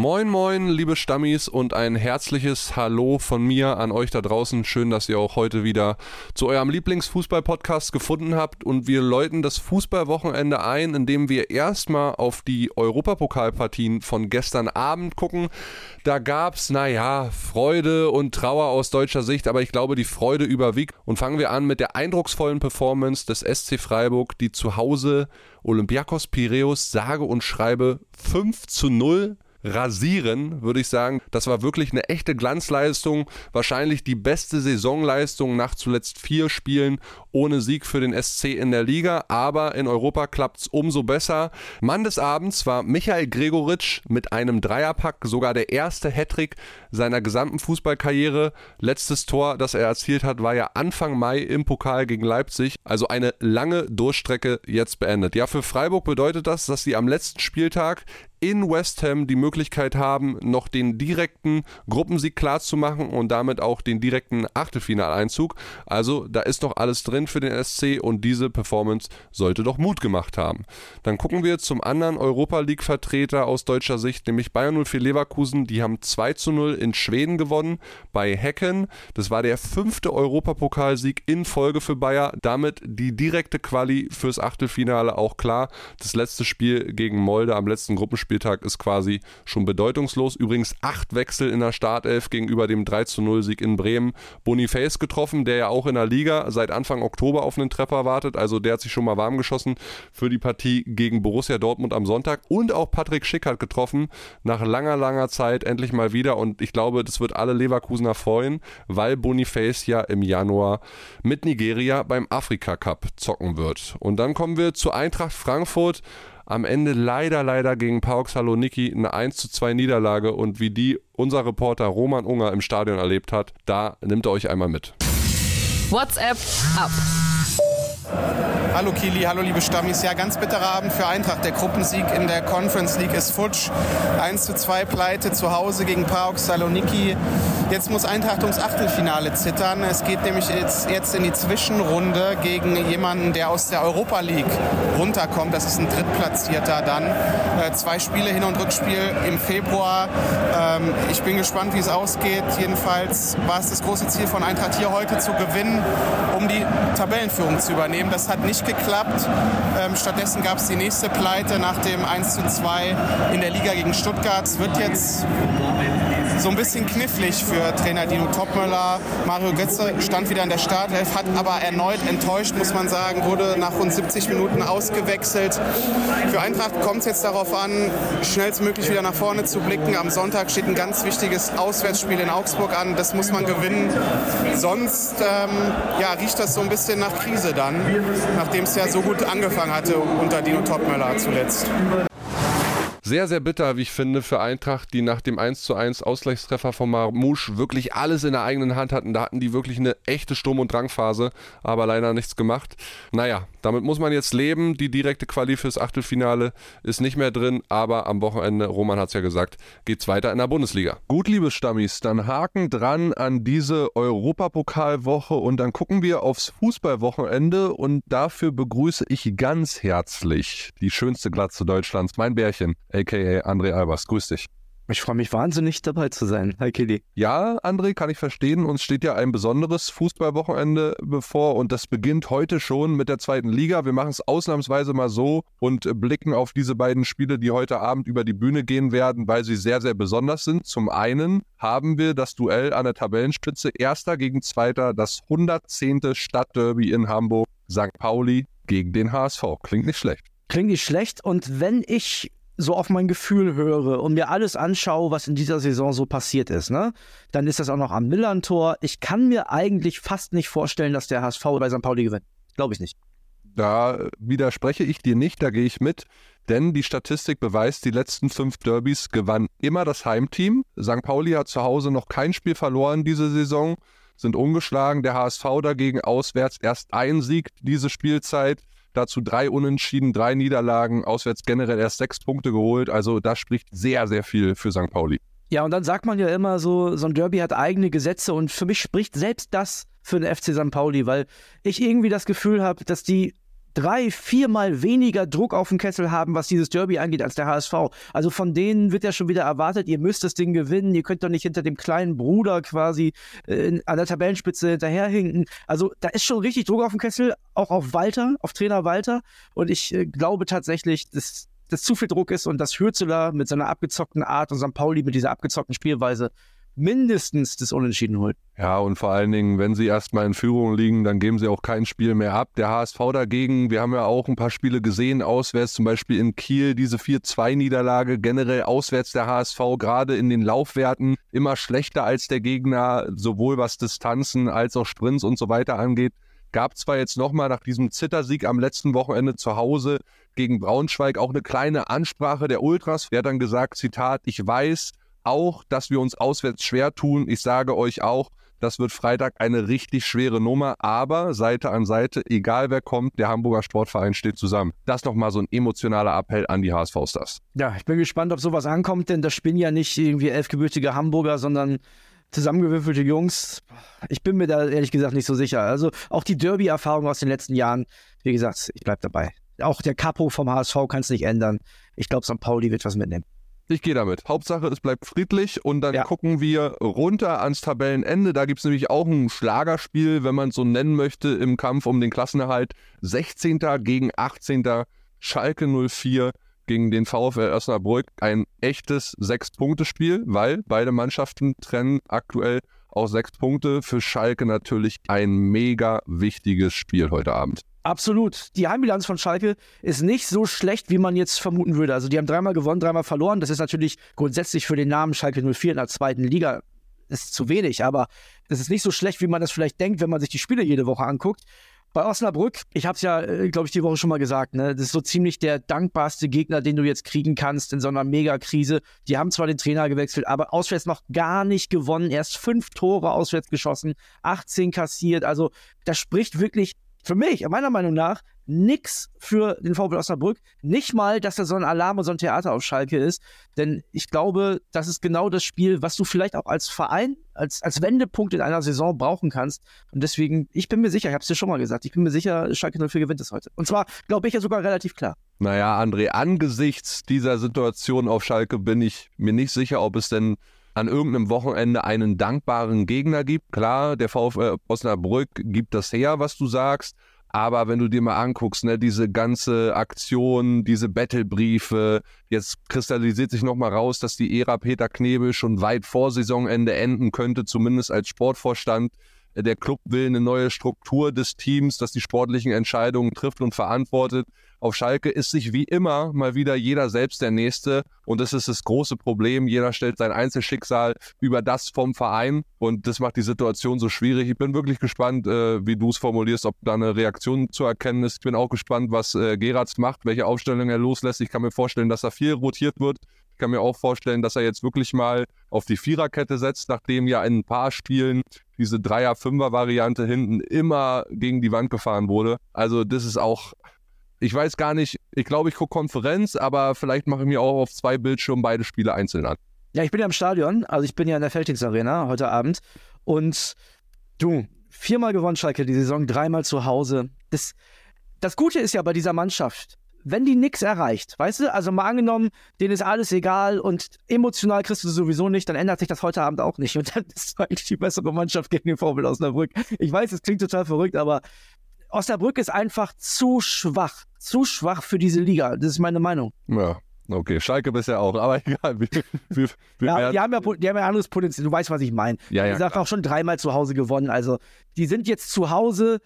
Moin, moin, liebe Stammis und ein herzliches Hallo von mir an euch da draußen. Schön, dass ihr auch heute wieder zu eurem Lieblingsfußball-Podcast gefunden habt und wir läuten das Fußballwochenende ein, indem wir erstmal auf die Europapokalpartien von gestern Abend gucken. Da gab's, naja, Freude und Trauer aus deutscher Sicht, aber ich glaube, die Freude überwiegt. Und fangen wir an mit der eindrucksvollen Performance des SC Freiburg, die zu Hause Olympiakos Piräus sage und schreibe 5 zu 0 rasieren, würde ich sagen. Das war wirklich eine echte Glanzleistung. Wahrscheinlich die beste Saisonleistung nach zuletzt vier Spielen ohne Sieg für den SC in der Liga. Aber in Europa klappt es umso besser. Mann des Abends war Michael Gregoritsch mit einem Dreierpack, sogar der erste Hattrick seiner gesamten Fußballkarriere. Letztes Tor, das er erzielt hat, war ja Anfang Mai im Pokal gegen Leipzig. Also eine lange Durchstrecke jetzt beendet. Ja, für Freiburg bedeutet das, dass sie am letzten Spieltag in West Ham die Möglichkeit haben, noch den direkten Gruppensieg klarzumachen und damit auch den direkten Achtelfinaleinzug. Also da ist noch alles drin für den SC und diese Performance sollte doch Mut gemacht haben. Dann gucken wir zum anderen Europa League Vertreter aus deutscher Sicht, nämlich Bayern 04 Leverkusen. Die haben 2 zu 0 in Schweden gewonnen bei Hecken. Das war der fünfte Europapokalsieg in Folge für Bayer. Damit die direkte Quali fürs Achtelfinale auch klar. Das letzte Spiel gegen Molde am letzten Gruppenspiel Spieltag ist quasi schon bedeutungslos. Übrigens acht Wechsel in der Startelf gegenüber dem 3 0 Sieg in Bremen. Boniface getroffen, der ja auch in der Liga seit Anfang Oktober auf einen Treffer wartet. Also der hat sich schon mal warm geschossen für die Partie gegen Borussia Dortmund am Sonntag. Und auch Patrick Schick hat getroffen, nach langer, langer Zeit endlich mal wieder. Und ich glaube, das wird alle Leverkusener freuen, weil Boniface ja im Januar mit Nigeria beim Afrika Cup zocken wird. Und dann kommen wir zu Eintracht Frankfurt am Ende leider, leider gegen PAOK Saloniki eine 1 zu 2 Niederlage und wie die unser Reporter Roman Unger im Stadion erlebt hat, da nimmt er euch einmal mit. WhatsApp ab. Hallo Kili, hallo liebe Stammis. Ja, ganz bitterer Abend für Eintracht. Der Gruppensieg in der Conference League ist futsch. 1 zu 2 Pleite zu Hause gegen PAOK Saloniki. Jetzt muss Eintracht ums Achtelfinale zittern. Es geht nämlich jetzt, jetzt in die Zwischenrunde gegen jemanden, der aus der Europa League runterkommt. Das ist ein Drittplatzierter dann. Äh, zwei Spiele, Hin- und Rückspiel im Februar. Ähm, ich bin gespannt, wie es ausgeht. Jedenfalls war es das große Ziel von Eintracht hier heute zu gewinnen, um die Tabellenführung zu übernehmen. Das hat nicht geklappt. Ähm, stattdessen gab es die nächste Pleite nach dem 1 zu 2 in der Liga gegen Stuttgart. Es wird jetzt so ein bisschen knifflig für Trainer Dino Topmöller. Mario Götze stand wieder in der Startelf, hat aber erneut enttäuscht, muss man sagen, wurde nach rund 70 Minuten ausgewechselt. Für Eintracht kommt es jetzt darauf an, schnellstmöglich wieder nach vorne zu blicken. Am Sonntag steht ein ganz wichtiges Auswärtsspiel in Augsburg an. Das muss man gewinnen. Sonst ähm, ja, riecht das so ein bisschen nach Krise dann, nachdem es ja so gut angefangen hatte unter Dino Topmöller zuletzt. Sehr, sehr bitter, wie ich finde, für Eintracht, die nach dem 1 zu 1 Ausgleichstreffer von Marmouche wirklich alles in der eigenen Hand hatten. Da hatten die wirklich eine echte Sturm- und Drangphase, aber leider nichts gemacht. Naja, damit muss man jetzt leben. Die direkte Quali fürs Achtelfinale ist nicht mehr drin, aber am Wochenende, Roman hat es ja gesagt, geht es weiter in der Bundesliga. Gut, liebe Stammis, dann Haken dran an diese Europapokalwoche und dann gucken wir aufs Fußballwochenende und dafür begrüße ich ganz herzlich die schönste Glatze Deutschlands, mein Bärchen aka André Albers. Grüß dich. Ich freue mich wahnsinnig dabei zu sein. Hi Kili. Ja, André, kann ich verstehen. Uns steht ja ein besonderes Fußballwochenende bevor und das beginnt heute schon mit der zweiten Liga. Wir machen es ausnahmsweise mal so und blicken auf diese beiden Spiele, die heute Abend über die Bühne gehen werden, weil sie sehr, sehr besonders sind. Zum einen haben wir das Duell an der Tabellenspitze, erster gegen zweiter, das 110. Stadtderby in Hamburg, St. Pauli gegen den HSV. Klingt nicht schlecht. Klingt nicht schlecht und wenn ich so auf mein Gefühl höre und mir alles anschaue, was in dieser Saison so passiert ist, ne, dann ist das auch noch am Millantor. Ich kann mir eigentlich fast nicht vorstellen, dass der HSV bei St. Pauli gewinnt. Glaube ich nicht. Da widerspreche ich dir nicht, da gehe ich mit. Denn die Statistik beweist, die letzten fünf Derbys gewann immer das Heimteam. St. Pauli hat zu Hause noch kein Spiel verloren diese Saison, sind ungeschlagen. Der HSV dagegen auswärts erst ein Sieg diese Spielzeit. Dazu drei Unentschieden, drei Niederlagen, auswärts generell erst sechs Punkte geholt. Also das spricht sehr, sehr viel für St. Pauli. Ja, und dann sagt man ja immer so, so ein Derby hat eigene Gesetze und für mich spricht selbst das für den FC St. Pauli, weil ich irgendwie das Gefühl habe, dass die drei, viermal weniger Druck auf dem Kessel haben, was dieses Derby angeht, als der HSV. Also von denen wird ja schon wieder erwartet, ihr müsst das Ding gewinnen, ihr könnt doch nicht hinter dem kleinen Bruder quasi äh, an der Tabellenspitze hinterherhinken. Also da ist schon richtig Druck auf dem Kessel, auch auf Walter, auf Trainer Walter. Und ich äh, glaube tatsächlich, dass das zu viel Druck ist und dass Hürzeler mit seiner abgezockten Art und St. Pauli mit dieser abgezockten Spielweise mindestens das Unentschieden holt. Ja, und vor allen Dingen, wenn sie erstmal in Führung liegen, dann geben sie auch kein Spiel mehr ab. Der HSV dagegen, wir haben ja auch ein paar Spiele gesehen, auswärts zum Beispiel in Kiel, diese 4-2-Niederlage, generell auswärts der HSV, gerade in den Laufwerten, immer schlechter als der Gegner, sowohl was Distanzen als auch Sprints und so weiter angeht. Gab zwar jetzt nochmal nach diesem Zittersieg am letzten Wochenende zu Hause gegen Braunschweig auch eine kleine Ansprache der Ultras. Der hat dann gesagt, Zitat, ich weiß, auch, dass wir uns auswärts schwer tun. Ich sage euch auch, das wird Freitag eine richtig schwere Nummer, aber Seite an Seite, egal wer kommt, der Hamburger Sportverein steht zusammen. Das nochmal so ein emotionaler Appell an die HSV-Stars. Ja, ich bin gespannt, ob sowas ankommt, denn das spielen ja nicht irgendwie elfgebürtige Hamburger, sondern zusammengewürfelte Jungs. Ich bin mir da ehrlich gesagt nicht so sicher. Also auch die Derby-Erfahrung aus den letzten Jahren, wie gesagt, ich bleibe dabei. Auch der Capo vom HSV kann es nicht ändern. Ich glaube, St. Pauli wird was mitnehmen. Ich gehe damit. Hauptsache, es bleibt friedlich und dann ja. gucken wir runter ans Tabellenende. Da gibt es nämlich auch ein Schlagerspiel, wenn man es so nennen möchte, im Kampf um den Klassenerhalt. 16. gegen 18. Schalke 04 gegen den VfL Osnabrück. Ein echtes Sechs-Punkte-Spiel, weil beide Mannschaften trennen aktuell auch sechs Punkte. Für Schalke natürlich ein mega wichtiges Spiel heute Abend. Absolut. Die Heimbilanz von Schalke ist nicht so schlecht, wie man jetzt vermuten würde. Also die haben dreimal gewonnen, dreimal verloren. Das ist natürlich grundsätzlich für den Namen Schalke 04 in der zweiten Liga ist zu wenig, aber das ist nicht so schlecht, wie man das vielleicht denkt, wenn man sich die Spiele jede Woche anguckt. Bei Osnabrück, ich habe es ja, äh, glaube ich, die Woche schon mal gesagt, ne, das ist so ziemlich der dankbarste Gegner, den du jetzt kriegen kannst in so einer Megakrise. Die haben zwar den Trainer gewechselt, aber auswärts noch gar nicht gewonnen. Erst fünf Tore auswärts geschossen, 18 kassiert. Also das spricht wirklich für mich, meiner Meinung nach, nichts für den VfL Osnabrück. Nicht mal, dass da so ein Alarm und so ein Theater auf Schalke ist. Denn ich glaube, das ist genau das Spiel, was du vielleicht auch als Verein, als, als Wendepunkt in einer Saison brauchen kannst. Und deswegen, ich bin mir sicher, ich habe es dir schon mal gesagt, ich bin mir sicher, Schalke 04 gewinnt es heute. Und zwar, glaube ich, ja sogar relativ klar. Naja, André, angesichts dieser Situation auf Schalke bin ich mir nicht sicher, ob es denn an irgendeinem Wochenende einen dankbaren Gegner gibt. Klar, der VfL Osnabrück gibt das her, was du sagst. Aber wenn du dir mal anguckst, ne, diese ganze Aktion, diese Battlebriefe, jetzt kristallisiert sich nochmal raus, dass die Ära Peter Knebel schon weit vor Saisonende enden könnte, zumindest als Sportvorstand. Der Club will eine neue Struktur des Teams, das die sportlichen Entscheidungen trifft und verantwortet. Auf Schalke ist sich wie immer mal wieder jeder selbst der Nächste. Und das ist das große Problem. Jeder stellt sein Einzelschicksal über das vom Verein. Und das macht die Situation so schwierig. Ich bin wirklich gespannt, äh, wie du es formulierst, ob da eine Reaktion zu erkennen ist. Ich bin auch gespannt, was äh, Geratz macht, welche Aufstellung er loslässt. Ich kann mir vorstellen, dass da viel rotiert wird. Ich kann mir auch vorstellen, dass er jetzt wirklich mal auf die Viererkette setzt, nachdem ja in ein paar Spielen diese Dreier-Fünfer-Variante hinten immer gegen die Wand gefahren wurde. Also das ist auch ich weiß gar nicht, ich glaube, ich gucke Konferenz, aber vielleicht mache ich mir auch auf zwei Bildschirmen beide Spiele einzeln an. Ja, ich bin ja im Stadion, also ich bin ja in der Feldings Arena heute Abend und du, viermal gewonnen Schalke die Saison, dreimal zu Hause. Das, das Gute ist ja bei dieser Mannschaft, wenn die nichts erreicht, weißt du, also mal angenommen, denen ist alles egal und emotional kriegst du sowieso nicht, dann ändert sich das heute Abend auch nicht und dann ist es eigentlich die bessere Mannschaft gegen den VfL Osnabrück. Ich weiß, es klingt total verrückt, aber Osnabrück ist einfach zu schwach. Zu schwach für diese Liga. Das ist meine Meinung. Ja. Okay, Schalke bisher auch, aber egal. Wir, wir, wir ja, die, haben ja, die haben ja anderes Potenzial. Du weißt, was ich meine. Ja, ja, die haben auch schon dreimal zu Hause gewonnen. Also, die sind jetzt zu Hause.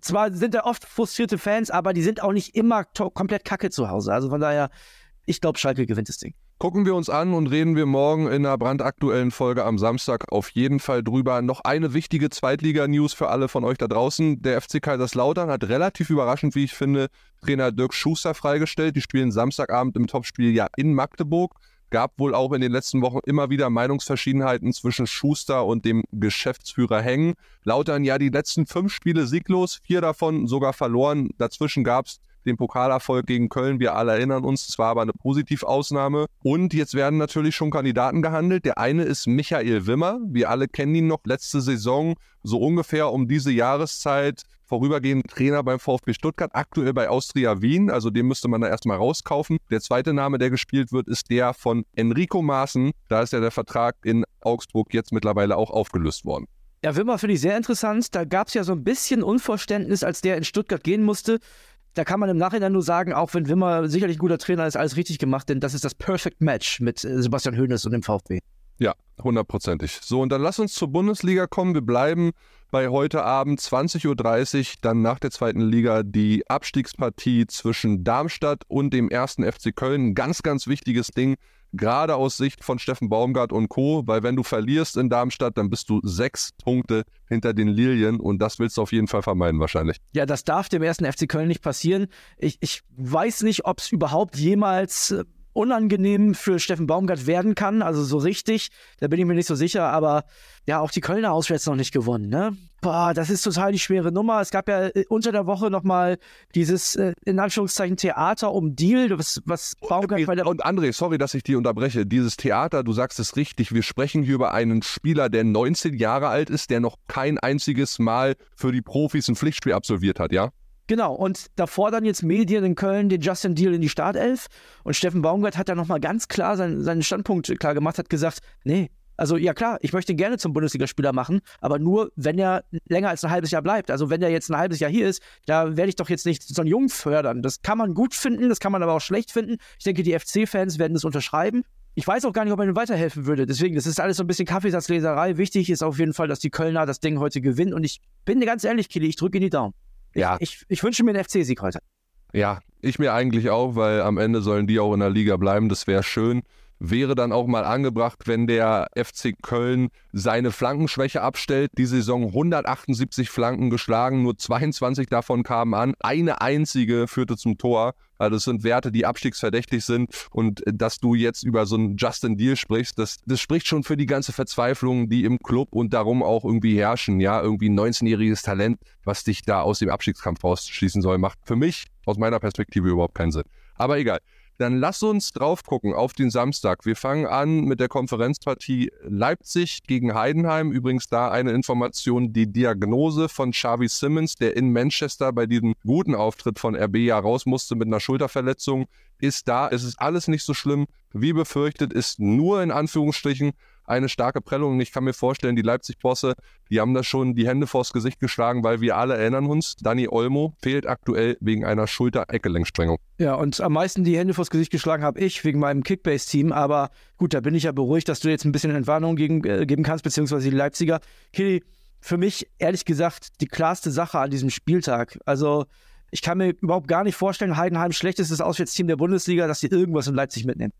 Zwar sind da oft frustrierte Fans, aber die sind auch nicht immer komplett kacke zu Hause. Also von daher, ich glaube, Schalke gewinnt das Ding. Gucken wir uns an und reden wir morgen in einer brandaktuellen Folge am Samstag auf jeden Fall drüber. Noch eine wichtige Zweitliga-News für alle von euch da draußen. Der FC Kaiserslautern hat relativ überraschend, wie ich finde, Trainer Dirk Schuster freigestellt. Die spielen Samstagabend im Topspiel ja in Magdeburg. Gab wohl auch in den letzten Wochen immer wieder Meinungsverschiedenheiten zwischen Schuster und dem Geschäftsführer Hängen. Lautern ja die letzten fünf Spiele sieglos, vier davon sogar verloren. Dazwischen gab es den Pokalerfolg gegen Köln. Wir alle erinnern uns, es war aber eine Positivausnahme. Und jetzt werden natürlich schon Kandidaten gehandelt. Der eine ist Michael Wimmer. Wir alle kennen ihn noch letzte Saison, so ungefähr um diese Jahreszeit vorübergehend Trainer beim VfB Stuttgart, aktuell bei Austria Wien, also den müsste man da erstmal rauskaufen. Der zweite Name, der gespielt wird, ist der von Enrico Maaßen. Da ist ja der Vertrag in Augsburg jetzt mittlerweile auch aufgelöst worden. Ja, Wimmer finde ich sehr interessant. Da gab es ja so ein bisschen Unverständnis, als der in Stuttgart gehen musste. Da kann man im Nachhinein nur sagen, auch wenn Wimmer sicherlich ein guter Trainer ist, alles richtig gemacht, denn das ist das Perfect Match mit äh, Sebastian Hoeneß und dem VfB. Ja, hundertprozentig. So, und dann lass uns zur Bundesliga kommen. Wir bleiben bei heute Abend 20.30 Uhr, dann nach der zweiten Liga, die Abstiegspartie zwischen Darmstadt und dem ersten FC Köln. Ganz, ganz wichtiges Ding, gerade aus Sicht von Steffen Baumgart und Co., weil wenn du verlierst in Darmstadt, dann bist du sechs Punkte hinter den Lilien und das willst du auf jeden Fall vermeiden wahrscheinlich. Ja, das darf dem ersten FC Köln nicht passieren. Ich, ich weiß nicht, ob es überhaupt jemals äh, unangenehm für Steffen Baumgart werden kann. Also so richtig, da bin ich mir nicht so sicher. Aber ja, auch die Kölner auswärts noch nicht gewonnen. Ne? Boah, das ist total die schwere Nummer. Es gab ja äh, unter der Woche nochmal dieses, äh, in Anführungszeichen, Theater um Deal, was, was Baumgart bei der... Und André, sorry, dass ich dich unterbreche. Dieses Theater, du sagst es richtig, wir sprechen hier über einen Spieler, der 19 Jahre alt ist, der noch kein einziges Mal für die Profis ein Pflichtspiel absolviert hat, ja? Genau, und davor dann jetzt Medien in Köln den Justin Deal in die Startelf. Und Steffen Baumgart hat da nochmal ganz klar seinen, seinen Standpunkt klar gemacht, hat gesagt, nee, also ja klar, ich möchte gerne zum Bundesligaspieler machen, aber nur, wenn er länger als ein halbes Jahr bleibt. Also wenn er jetzt ein halbes Jahr hier ist, da werde ich doch jetzt nicht so einen Jungen fördern. Das kann man gut finden, das kann man aber auch schlecht finden. Ich denke, die FC-Fans werden das unterschreiben. Ich weiß auch gar nicht, ob er ihm weiterhelfen würde. Deswegen, das ist alles so ein bisschen Kaffeesatzleserei. Wichtig ist auf jeden Fall, dass die Kölner das Ding heute gewinnen. Und ich bin dir ganz ehrlich, Kili, ich drücke in die Daumen. Ja. Ich, ich, ich wünsche mir einen FC-Sieg heute. Ja, ich mir eigentlich auch, weil am Ende sollen die auch in der Liga bleiben. Das wäre schön wäre dann auch mal angebracht, wenn der FC Köln seine Flankenschwäche abstellt. Die Saison 178 Flanken geschlagen, nur 22 davon kamen an. Eine einzige führte zum Tor. Also das sind Werte, die abstiegsverdächtig sind. Und dass du jetzt über so einen Justin Deal sprichst, das, das spricht schon für die ganze Verzweiflung, die im Club und darum auch irgendwie herrschen. Ja, irgendwie ein 19-jähriges Talent, was dich da aus dem Abstiegskampf rausschließen soll, macht für mich aus meiner Perspektive überhaupt keinen Sinn. Aber egal. Dann lass uns drauf gucken auf den Samstag. Wir fangen an mit der Konferenzpartie Leipzig gegen Heidenheim. Übrigens da eine Information, die Diagnose von Xavi Simmons, der in Manchester bei diesem guten Auftritt von RB ja raus musste mit einer Schulterverletzung, ist da. Es ist alles nicht so schlimm. Wie befürchtet, ist nur in Anführungsstrichen eine starke Prellung. Ich kann mir vorstellen, die Leipzig-Bosse, die haben da schon die Hände vors Gesicht geschlagen, weil wir alle erinnern uns, Dani Olmo fehlt aktuell wegen einer Schulter-Eckgelenksprengung. Ja, und am meisten die Hände vors Gesicht geschlagen habe ich wegen meinem Kickbase-Team. Aber gut, da bin ich ja beruhigt, dass du jetzt ein bisschen Entwarnung gegen, äh, geben kannst, beziehungsweise die Leipziger. Kili, für mich ehrlich gesagt die klarste Sache an diesem Spieltag. Also ich kann mir überhaupt gar nicht vorstellen, Heidenheim schlechtestes Auswärtsteam der Bundesliga, dass sie irgendwas in Leipzig mitnehmen.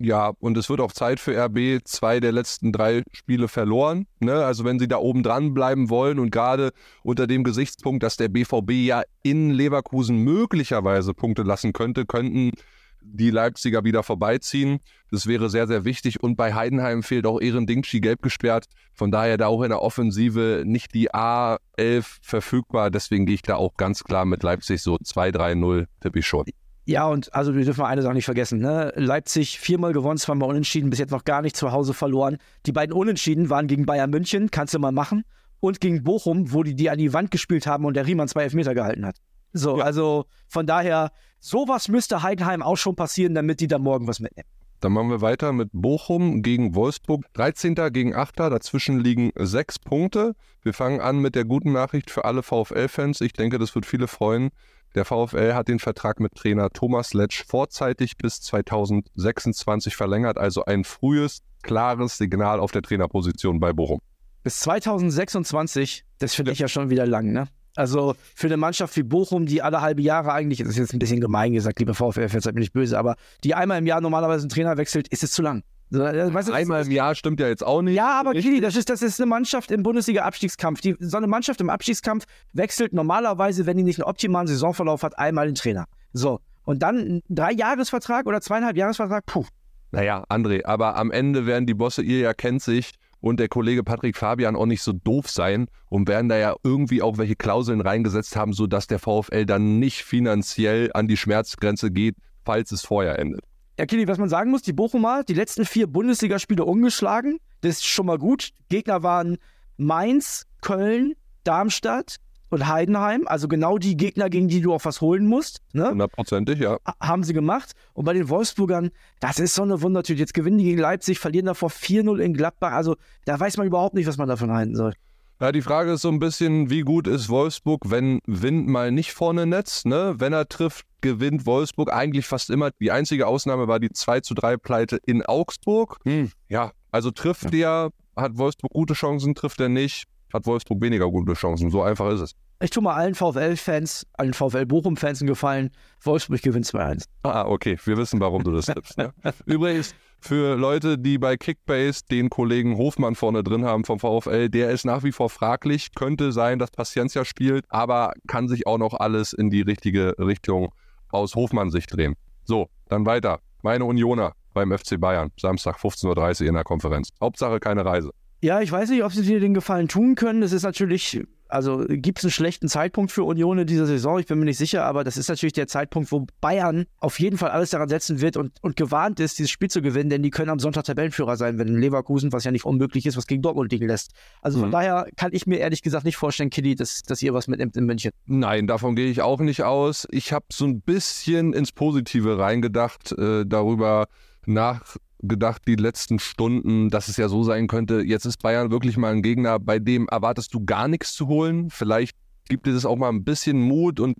Ja, und es wird auch Zeit für RB. Zwei der letzten drei Spiele verloren. Ne? Also wenn sie da oben dran bleiben wollen und gerade unter dem Gesichtspunkt, dass der BVB ja in Leverkusen möglicherweise Punkte lassen könnte, könnten die Leipziger wieder vorbeiziehen. Das wäre sehr, sehr wichtig. Und bei Heidenheim fehlt auch Ehren Dingschi gelb gesperrt. Von daher da auch in der Offensive nicht die A11 verfügbar. Deswegen gehe ich da auch ganz klar mit Leipzig so 2-3-0 tippe ich schon. Ja, und also wir dürfen eine Sache nicht vergessen. Ne? Leipzig viermal gewonnen, zweimal unentschieden, bis jetzt noch gar nicht zu Hause verloren. Die beiden Unentschieden waren gegen Bayern München, kannst du mal machen, und gegen Bochum, wo die die an die Wand gespielt haben und der Riemann zwei Elfmeter gehalten hat. So, ja. also von daher, sowas müsste Heidenheim auch schon passieren, damit die da morgen was mitnehmen. Dann machen wir weiter mit Bochum gegen Wolfsburg. 13. gegen 8. Dazwischen liegen sechs Punkte. Wir fangen an mit der guten Nachricht für alle VfL-Fans. Ich denke, das wird viele freuen. Der VfL hat den Vertrag mit Trainer Thomas Letsch vorzeitig bis 2026 verlängert, also ein frühes, klares Signal auf der Trainerposition bei Bochum. Bis 2026, das finde ich ja schon wieder lang, ne? Also für eine Mannschaft wie Bochum, die alle halbe Jahre eigentlich, das ist jetzt ein bisschen gemein gesagt, liebe VfL, seid mir nicht böse, aber die einmal im Jahr normalerweise einen Trainer wechselt, ist es zu lang. Weißt du, Einmal im Jahr stimmt ja jetzt auch nicht. Ja, aber Kili, das ist, das ist eine Mannschaft im Bundesliga-Abstiegskampf. so eine Mannschaft im Abstiegskampf wechselt normalerweise, wenn die nicht einen optimalen Saisonverlauf hat, einmal den Trainer. So. Und dann ein Dreijahresvertrag oder zweieinhalb Jahresvertrag, puh. Naja, André, aber am Ende werden die Bosse, ihr ja kennt sich, und der Kollege Patrick Fabian auch nicht so doof sein und werden da ja irgendwie auch welche Klauseln reingesetzt haben, sodass der VfL dann nicht finanziell an die Schmerzgrenze geht, falls es vorher endet. Ja, Kili, was man sagen muss, die Bochumer, die letzten vier Bundesligaspiele ungeschlagen. Das ist schon mal gut. Gegner waren Mainz, Köln, Darmstadt und Heidenheim. Also genau die Gegner, gegen die du auch was holen musst. Ne? Hundertprozentig, ja. Haben sie gemacht. Und bei den Wolfsburgern, das ist so eine Wundertüte. Jetzt gewinnen die gegen Leipzig, verlieren davor 4-0 in Gladbach. Also da weiß man überhaupt nicht, was man davon halten soll. Ja, die Frage ist so ein bisschen, wie gut ist Wolfsburg, wenn Wind mal nicht vorne netzt, ne? Wenn er trifft, gewinnt Wolfsburg eigentlich fast immer. Die einzige Ausnahme war die 2 zu 3 Pleite in Augsburg. Hm. Ja, also trifft ja. der, hat Wolfsburg gute Chancen, trifft er nicht, hat Wolfsburg weniger gute Chancen. So einfach ist es. Ich tue mal allen VfL-Fans, allen VfL-Bochum-Fans einen Gefallen. Wolfsburg gewinnt 2-1. Ah, okay. Wir wissen, warum du das tippst. Ne? Übrigens, für Leute, die bei Kickbase den Kollegen Hofmann vorne drin haben vom VfL, der ist nach wie vor fraglich. Könnte sein, dass Paciencia spielt, aber kann sich auch noch alles in die richtige Richtung aus Hofmann-Sicht drehen. So, dann weiter. Meine Unioner beim FC Bayern. Samstag 15.30 Uhr in der Konferenz. Hauptsache keine Reise. Ja, ich weiß nicht, ob sie dir den Gefallen tun können. Es ist natürlich also gibt es einen schlechten Zeitpunkt für Union in dieser Saison? Ich bin mir nicht sicher, aber das ist natürlich der Zeitpunkt, wo Bayern auf jeden Fall alles daran setzen wird und, und gewarnt ist, dieses Spiel zu gewinnen, denn die können am Sonntag Tabellenführer sein, wenn Leverkusen, was ja nicht unmöglich ist, was gegen Dortmund liegen lässt. Also von mhm. daher kann ich mir ehrlich gesagt nicht vorstellen, Kitty, dass, dass ihr was mitnimmt in München. Nein, davon gehe ich auch nicht aus. Ich habe so ein bisschen ins Positive reingedacht, äh, darüber nach gedacht, die letzten Stunden, dass es ja so sein könnte, jetzt ist Bayern wirklich mal ein Gegner, bei dem erwartest du gar nichts zu holen. Vielleicht gibt es auch mal ein bisschen Mut und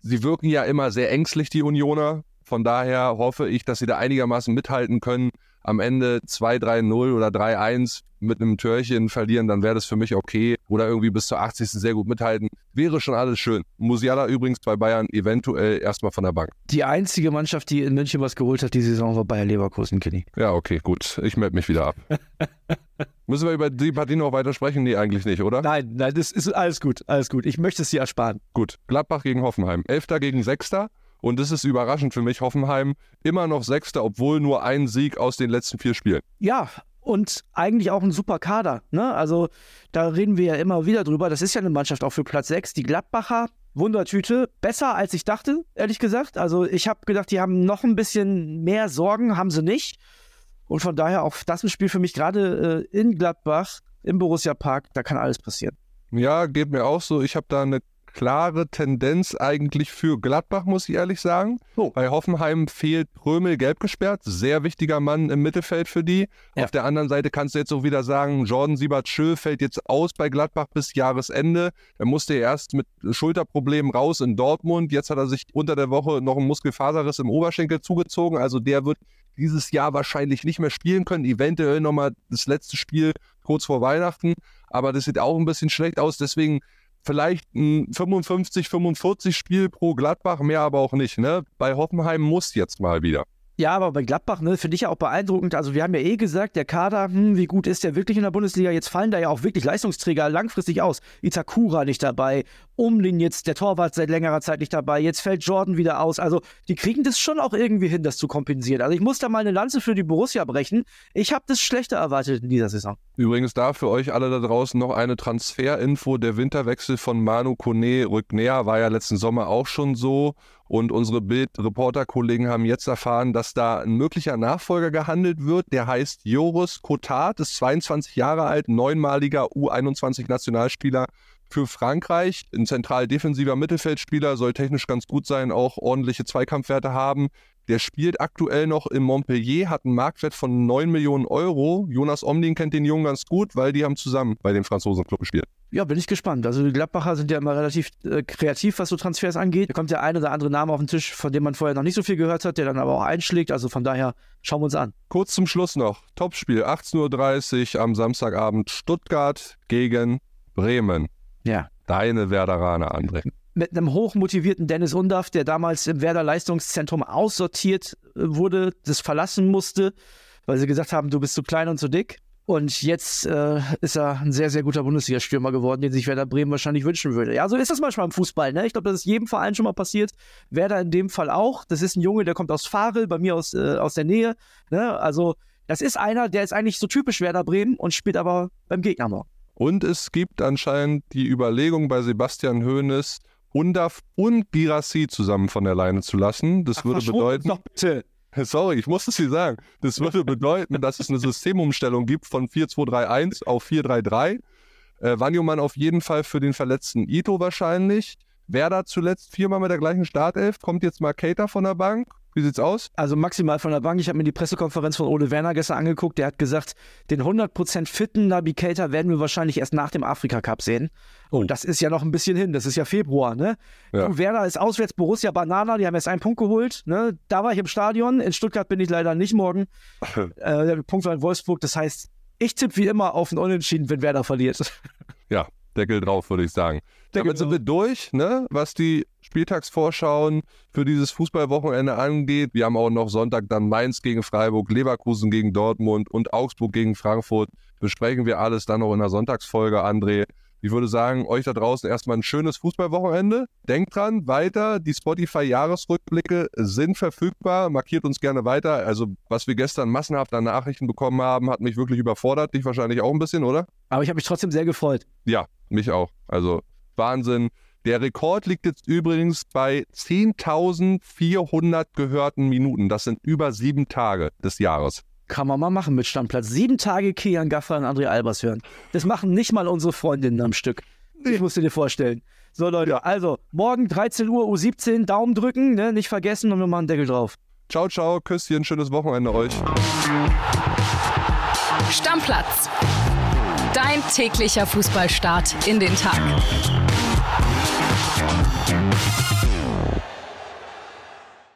sie wirken ja immer sehr ängstlich, die Unioner. Von daher hoffe ich, dass sie da einigermaßen mithalten können am Ende 2-3-0 oder 3-1 mit einem Törchen verlieren, dann wäre das für mich okay. Oder irgendwie bis zur 80. sehr gut mithalten. Wäre schon alles schön. Musiala übrigens bei Bayern eventuell erstmal von der Bank. Die einzige Mannschaft, die in München was geholt hat, die Saison war Bayer Leverkusen, Kenny. Ja, okay, gut. Ich melde mich wieder ab. Müssen wir über die Partie noch weiter sprechen? Nee, eigentlich nicht, oder? Nein, nein, das ist alles gut, alles gut. Ich möchte es dir ersparen. Gut. Gladbach gegen Hoffenheim. Elfter gegen Sechster. Und das ist überraschend für mich. Hoffenheim immer noch Sechster, obwohl nur ein Sieg aus den letzten vier Spielen. Ja, und eigentlich auch ein super Kader. Ne? Also da reden wir ja immer wieder drüber. Das ist ja eine Mannschaft auch für Platz 6. Die Gladbacher, Wundertüte, besser als ich dachte, ehrlich gesagt. Also ich habe gedacht, die haben noch ein bisschen mehr Sorgen, haben sie nicht. Und von daher auch das ein Spiel für mich gerade äh, in Gladbach, im Borussia Park, da kann alles passieren. Ja, geht mir auch so. Ich habe da eine klare Tendenz eigentlich für Gladbach, muss ich ehrlich sagen. Oh. Bei Hoffenheim fehlt Prömel gelb gesperrt, sehr wichtiger Mann im Mittelfeld für die. Ja. Auf der anderen Seite kannst du jetzt auch wieder sagen, Jordan Siebert-Schö fällt jetzt aus bei Gladbach bis Jahresende. Er musste erst mit Schulterproblemen raus in Dortmund. Jetzt hat er sich unter der Woche noch einen Muskelfaserriss im Oberschenkel zugezogen. Also der wird dieses Jahr wahrscheinlich nicht mehr spielen können. Eventuell nochmal das letzte Spiel kurz vor Weihnachten. Aber das sieht auch ein bisschen schlecht aus. Deswegen vielleicht ein 55, 45 Spiel pro Gladbach, mehr aber auch nicht. Ne? Bei Hoffenheim muss jetzt mal wieder. Ja, aber bei Gladbach, ne, finde ich ja auch beeindruckend. Also, wir haben ja eh gesagt, der Kader, hm, wie gut ist der wirklich in der Bundesliga? Jetzt fallen da ja auch wirklich Leistungsträger langfristig aus. Itakura nicht dabei, Umlin jetzt, der Torwart seit längerer Zeit nicht dabei, jetzt fällt Jordan wieder aus. Also, die kriegen das schon auch irgendwie hin, das zu kompensieren. Also, ich muss da mal eine Lanze für die Borussia brechen. Ich habe das schlechter erwartet in dieser Saison. Übrigens da für euch alle da draußen noch eine Transferinfo. Der Winterwechsel von Manu Kone rückt näher, war ja letzten Sommer auch schon so. Und unsere Bild-Reporter-Kollegen haben jetzt erfahren, dass da ein möglicher Nachfolger gehandelt wird. Der heißt Joris Cotard, ist 22 Jahre alt, neunmaliger U21-Nationalspieler für Frankreich. Ein zentral defensiver Mittelfeldspieler, soll technisch ganz gut sein, auch ordentliche Zweikampfwerte haben. Der spielt aktuell noch in Montpellier, hat einen Marktwert von 9 Millionen Euro. Jonas Omlin kennt den Jungen ganz gut, weil die haben zusammen bei dem Franzosenclub gespielt. Ja, bin ich gespannt. Also die Gladbacher sind ja immer relativ äh, kreativ, was so Transfers angeht. Da kommt der ein oder andere Name auf den Tisch, von dem man vorher noch nicht so viel gehört hat, der dann aber auch einschlägt. Also von daher schauen wir uns an. Kurz zum Schluss noch. Topspiel 18.30 Uhr am Samstagabend Stuttgart gegen Bremen. Ja. Deine Werderaner, André mit einem hochmotivierten Dennis Undaff, der damals im Werder Leistungszentrum aussortiert äh, wurde, das verlassen musste, weil sie gesagt haben, du bist zu klein und zu dick. Und jetzt äh, ist er ein sehr, sehr guter Bundesliga-Stürmer geworden, den sich Werder Bremen wahrscheinlich wünschen würde. Ja, so ist das manchmal im Fußball. Ne? Ich glaube, das ist jedem Verein schon mal passiert. Werder in dem Fall auch. Das ist ein Junge, der kommt aus Farel, bei mir aus, äh, aus der Nähe. Ne? Also Das ist einer, der ist eigentlich so typisch Werder Bremen und spielt aber beim Gegner morgen. Und es gibt anscheinend die Überlegung bei Sebastian Hoeneß, Undaf und Girassi zusammen von der Leine zu lassen. Das Ach, würde bedeuten. Doch bitte. Sorry, ich muss es dir sagen. Das würde bedeuten, dass es eine Systemumstellung gibt von 4-2-3-1 auf 4-3-3. Äh, Wanjomann auf jeden Fall für den verletzten Ito wahrscheinlich. Werder zuletzt viermal mit der gleichen Startelf. Kommt jetzt mal Cater von der Bank. Wie sieht's aus? Also maximal von der Bank. Ich habe mir die Pressekonferenz von Ole Werner gestern angeguckt. Der hat gesagt, den 100% fitten Navigator werden wir wahrscheinlich erst nach dem Afrika Cup sehen. Und das ist ja noch ein bisschen hin. Das ist ja Februar, ne? Ja. Du, Werder ist auswärts Borussia Banana. Die haben jetzt einen Punkt geholt. Ne? Da war ich im Stadion. In Stuttgart bin ich leider nicht morgen. äh, der Punkt war in Wolfsburg. Das heißt, ich tippe wie immer auf ein Unentschieden, wenn Werder verliert. Ja, Deckel drauf, würde ich sagen. Damit sind wir durch, ne? was die Spieltagsvorschauen für dieses Fußballwochenende angeht. Wir haben auch noch Sonntag dann Mainz gegen Freiburg, Leverkusen gegen Dortmund und Augsburg gegen Frankfurt. Besprechen wir alles dann noch in der Sonntagsfolge, André. Ich würde sagen, euch da draußen erstmal ein schönes Fußballwochenende. Denkt dran, weiter, die Spotify-Jahresrückblicke sind verfügbar. Markiert uns gerne weiter. Also, was wir gestern massenhaft an Nachrichten bekommen haben, hat mich wirklich überfordert. Dich wahrscheinlich auch ein bisschen, oder? Aber ich habe mich trotzdem sehr gefreut. Ja, mich auch. Also Wahnsinn. Der Rekord liegt jetzt übrigens bei 10.400 gehörten Minuten. Das sind über sieben Tage des Jahres. Kann man mal machen mit Stammplatz. Sieben Tage Kian Gaffer und André Albers hören. Das machen nicht mal unsere Freundinnen am Stück. Ich musst du dir vorstellen. So, Leute, also morgen 13 Uhr U17, Daumen drücken, ne? nicht vergessen und wir machen einen Deckel drauf. Ciao, ciao, Küsschen, schönes Wochenende euch. Stammplatz. Dein täglicher Fußballstart in den Tag.